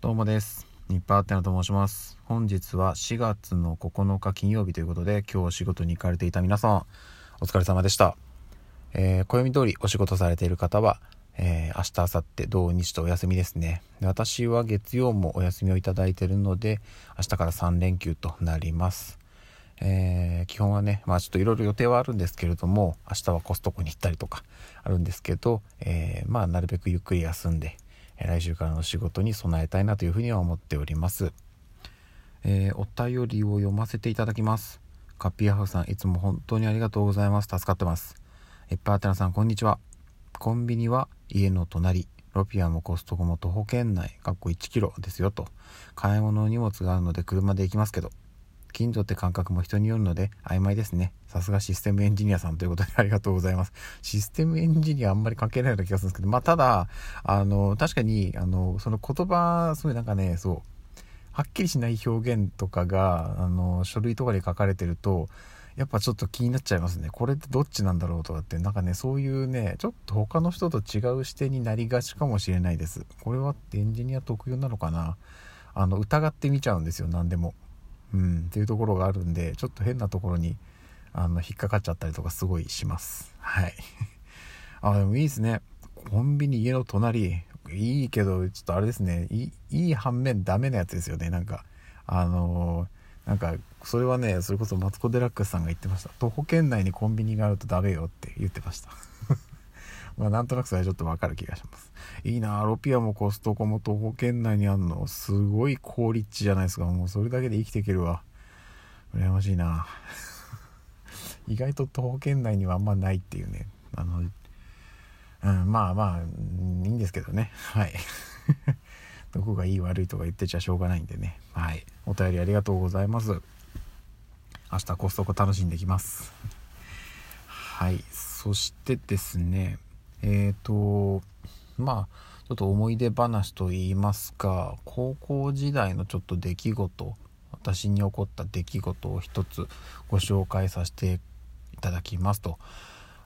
どうもです。ニッパーテナと申します。本日は4月の9日金曜日ということで、今日お仕事に行かれていた皆さん、お疲れ様でした。えー、暦通りお仕事されている方は、えー、明日、明後日、土日とお休みですね。で私は月曜もお休みをいただいているので、明日から3連休となります。えー基本はね、まあちょっといろいろ予定はあるんですけれども、明日はコストコに行ったりとかあるんですけど、えーまあなるべくゆっくり休んで、来週からの仕事に備えたいなというふうには思っております。えーお便りを読ませていただきます。カッピーハウスさん、いつも本当にありがとうございます。助かってます。いっぱいあてなさん、こんにちは。コンビニは家の隣。ロピアもコストコも徒歩圏内、かっこ1キロですよと。買い物荷物があるので車で行きますけど、近所って感覚も人によるので曖昧ですね。さすがシステムエンジニアさんということでありがとうございます。システムエンジニアあんまり関係ないような気がするんですけど、まあただ、あの、確かに、あの、その言葉、すごいなんかね、そう、はっきりしない表現とかが、あの、書類とかに書かれてると、やっぱちょっと気になっちゃいますね。これってどっちなんだろうとかって、なんかね、そういうね、ちょっと他の人と違う視点になりがちかもしれないです。これはエンジニア特有なのかなあの、疑ってみちゃうんですよ、何でも。うん、っていうところがあるんで、ちょっと変なところに、あの、引っかかっちゃったりとかすごいします。はい。あ、でもいいですね。コンビニ家の隣。いいけど、ちょっとあれですね。いい、反面ダメなやつですよね。なんか、あのーなんか、それはね、それこそマツコ・デラックスさんが言ってました。徒歩圏内にコンビニがあるとダメよって言ってました。まあ、なんとなくそれはちょっとわかる気がします。いいなロピアもコストコも徒歩圏内にあんの。すごい好立地じゃないですか。もうそれだけで生きていけるわ。羨ましいな 意外と徒歩圏内にはあんまないっていうね。あの、うん、まあまあ、いいんですけどね。はい。どこがいい悪いとか言ってちゃしょうがないんでね。はい。お便りありがとうございます。明日コストコ楽しんできます。はい。そしてですね、えっ、と、まあ、ちょっと思い出話と言いますか、高校時代のちょっと出来事、私に起こった出来事を一つご紹介させていただきますと。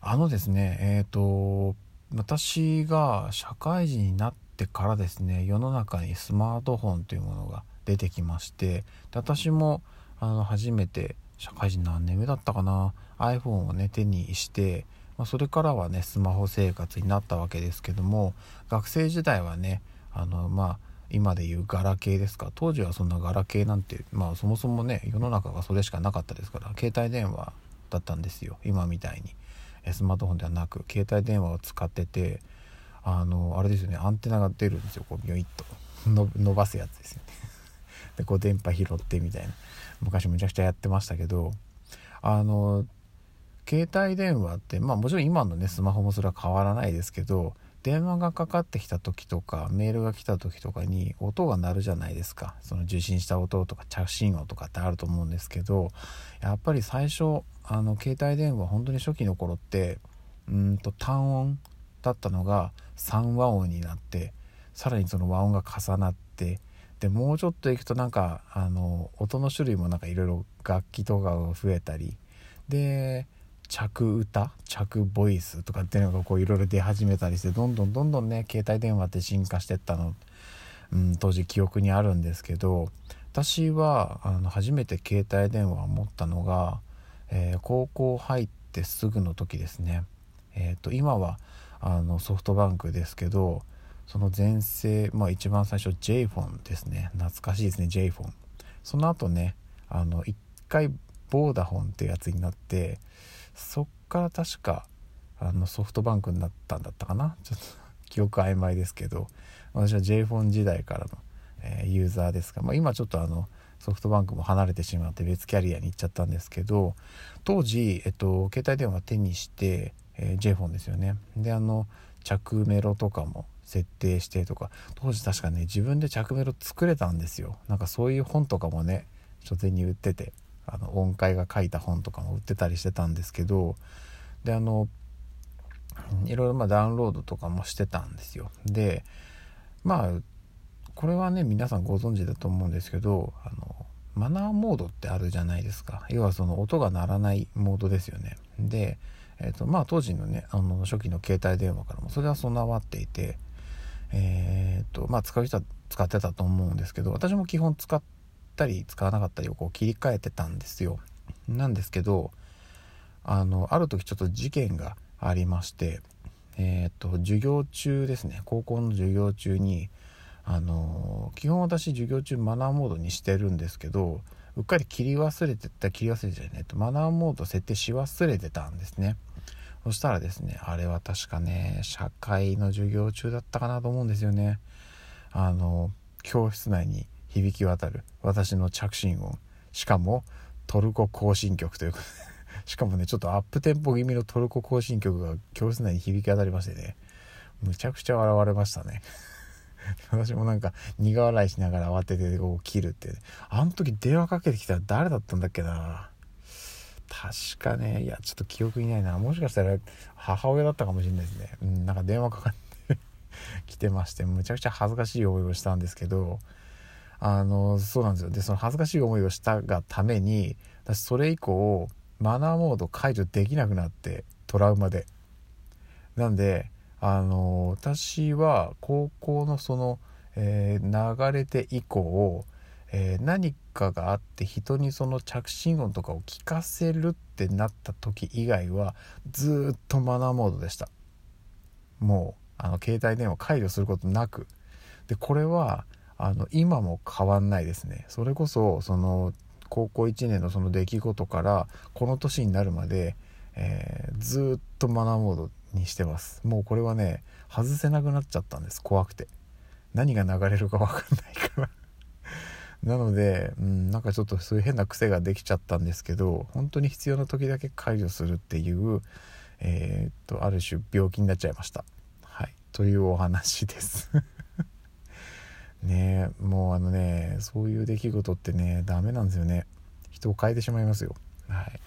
あのですね、えっ、と、私が社会人になってからですね、世の中にスマートフォンというものが出てきまして、で私もあの初めて社会人何年目だったかな iPhone をね手にして、まあ、それからはねスマホ生活になったわけですけども学生時代はねあのまあ今でいうガラケーですか。当時はそんなガラケーなんてまあそもそもね世の中がそれしかなかったですから携帯電話だったんですよ。今みたいに。スマートフォンではなく携帯電話を使っててあのあれですよねアンテナが出るんですよ。こうビョイッと伸ばすやつですよね。でこう電波拾ってみたいな。昔むちゃくちゃやってましたけどあの携帯電話ってまあもちろん今のねスマホもそれは変わらないですけど電話がかかってきた時とかメールが来た時とかに音が鳴るじゃないですか。その受信した音とか着信音とかってあると思うんですけどやっぱり最初あの携帯電話本当に初期の頃ってうんと単音だったのが3和音になってさらにその和音が重なってでもうちょっといくとなんかあの音の種類もなんかいろいろ楽器とかが増えたりで着歌？着ボイスとかっていうのがこういろいろ出始めたりしてどんどんどんどんね携帯電話って進化してったの、うん、当時記憶にあるんですけど私はあの初めて携帯電話を持ったのが、えー高校入ってすぐの時ですね。えー、と今はあのソフトバンクですけどその前世、まあ、一番最初 j フォンですね。懐かしいですね j フォン。その後ねあの一回ボーダフォンってやつになってそっから確かあのソフトバンクになったんだったかな。ちょっと 記憶曖昧ですけど。私は j フォン時代からの、えーユーザーですが、まあ、今ちょっとあのソフトバンクも離れてしまって別キャリアに行っちゃったんですけど当時、えっと、携帯電話手にして、えー、j フォンですよね。であの着メロとかも設定してとか当時確かね自分で着メロ作れたんですよ。なんかそういう本とかもね書店に売ってて。あの音階が書いた本とかも売ってたりしてたんですけどであのいろいろまあダウンロードとかもしてたんですよ。でまあこれはね皆さんご存知だと思うんですけどあのマナーモードってあるじゃないですか。要はその音が鳴らないモードですよね。で、えーとまあ、当時のねあの初期の携帯電話からもそれは備わっていてえー、っとまあ使う人は使ってたと思うんですけど私も基本使ったり使わなかったりをこう切り替えてたんですよ。なんですけどあのある時ちょっと事件がありましてえー、と授業中ですね。高校の授業中にあの基本私授業中マナーモードにしてるんですけどうっかり切り忘れてた切り忘れてたねとマナーモード設定し忘れてたんですね。そしたらですねあれは確かね社会の授業中だったかなと思うんですよね。あの教室内に響き渡る。私の着信音。しかもトルコ行進曲というか しかもねちょっとアップテンポ気味のトルコ行進曲が教室内に響き渡りましてね。むちゃくちゃ笑われましたね。私もなんか苦笑いしながら慌ててこう切るって、ね、あの時電話かけてきたら誰だったんだっけな。確かねいやちょっと記憶にないな。もしかしたら母親だったかもしれないですね。うんなんか電話かかって来てましてむちゃくちゃ恥ずかしい思いをしたんですけど。あのそうなんですよ。でその恥ずかしい思いをしたがために私それ以降マナーモード解除できなくなってトラウマで。なんであの私は高校のその、えー、流れて以降、えー、何かがあって人にその着信音とかを聞かせるってなった時以外はずっとマナーモードでした。もうあの携帯電話解除することなく。でこれはあの今も変わんないですね。それこそその高校1年のその出来事からこの年になるまで、えー、ずっとマナーモードにしてます。もうこれはね外せなくなっちゃったんです。怖くて。何が流れるか分かんないから。なので、うん、なんかちょっとそういう変な癖ができちゃったんですけど本当に必要な時だけ解除するっていうえー、っとある種病気になっちゃいました。はい。というお話です。ねもうあのねそういう出来事ってねダメなんですよね。人を変えてしまいますよ。はい。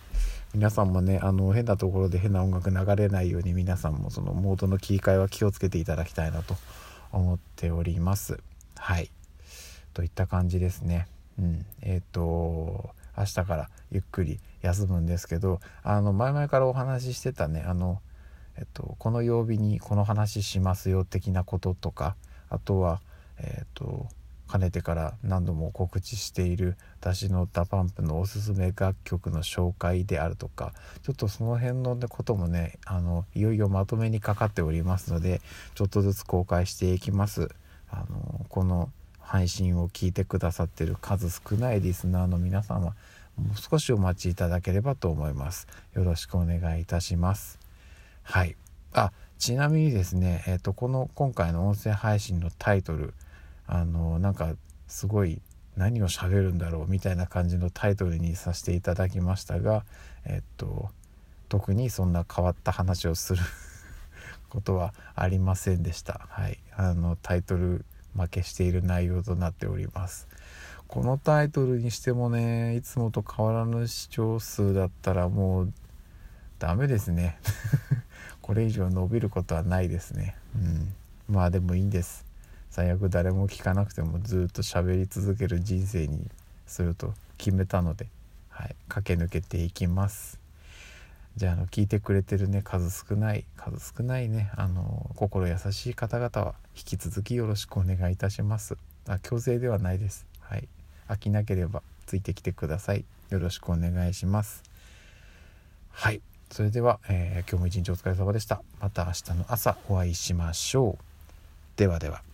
皆さんもねあの変なところで変な音楽流れないように皆さんもそのモードの切り替えは気をつけていただきたいなと思っております。はい。といった感じですね。うん。えっ、ー、と明日からゆっくり休むんですけどあの前々からお話ししてたねあのえっと、この曜日にこの話しますよ的なこととかあとは、えっと、かねてから何度も告知している私の DA PUMP のおすすめ楽曲の紹介であるとかちょっとその辺のこともねあのいよいよまとめにかかっておりますのでちょっとずつ公開していきます。あのこの配信を聞いてくださってる数少ないリスナーの皆様もう少しお待ちいただければと思います。よろしくお願いいたします。はい。あちなみにですねえっ、とこの今回の音声配信のタイトルあのなんかすごい何を喋るんだろうみたいな感じのタイトルにさせていただきましたがえっと特にそんな変わった話をする ことはありませんでした。はい。あのタイトル負けしている内容となっております。このタイトルにしてもねいつもと変わらぬ視聴数だったらもうダメですね。これ以上伸びることはないですね。うん。まあでもいいんです。最悪誰も聞かなくてもずっと喋り続ける人生にすると決めたので、はい、駆け抜けていきます。じゃああの聞いてくれてるね数少ない数少ないねあの心優しい方々は引き続きよろしくお願いいたします。あ強制ではないです。はい。飽きなければついてきてください。よろしくお願いします。はい。それでは、えー、今日も一日お疲れ様でした。また明日の朝お会いしましょう。ではでは。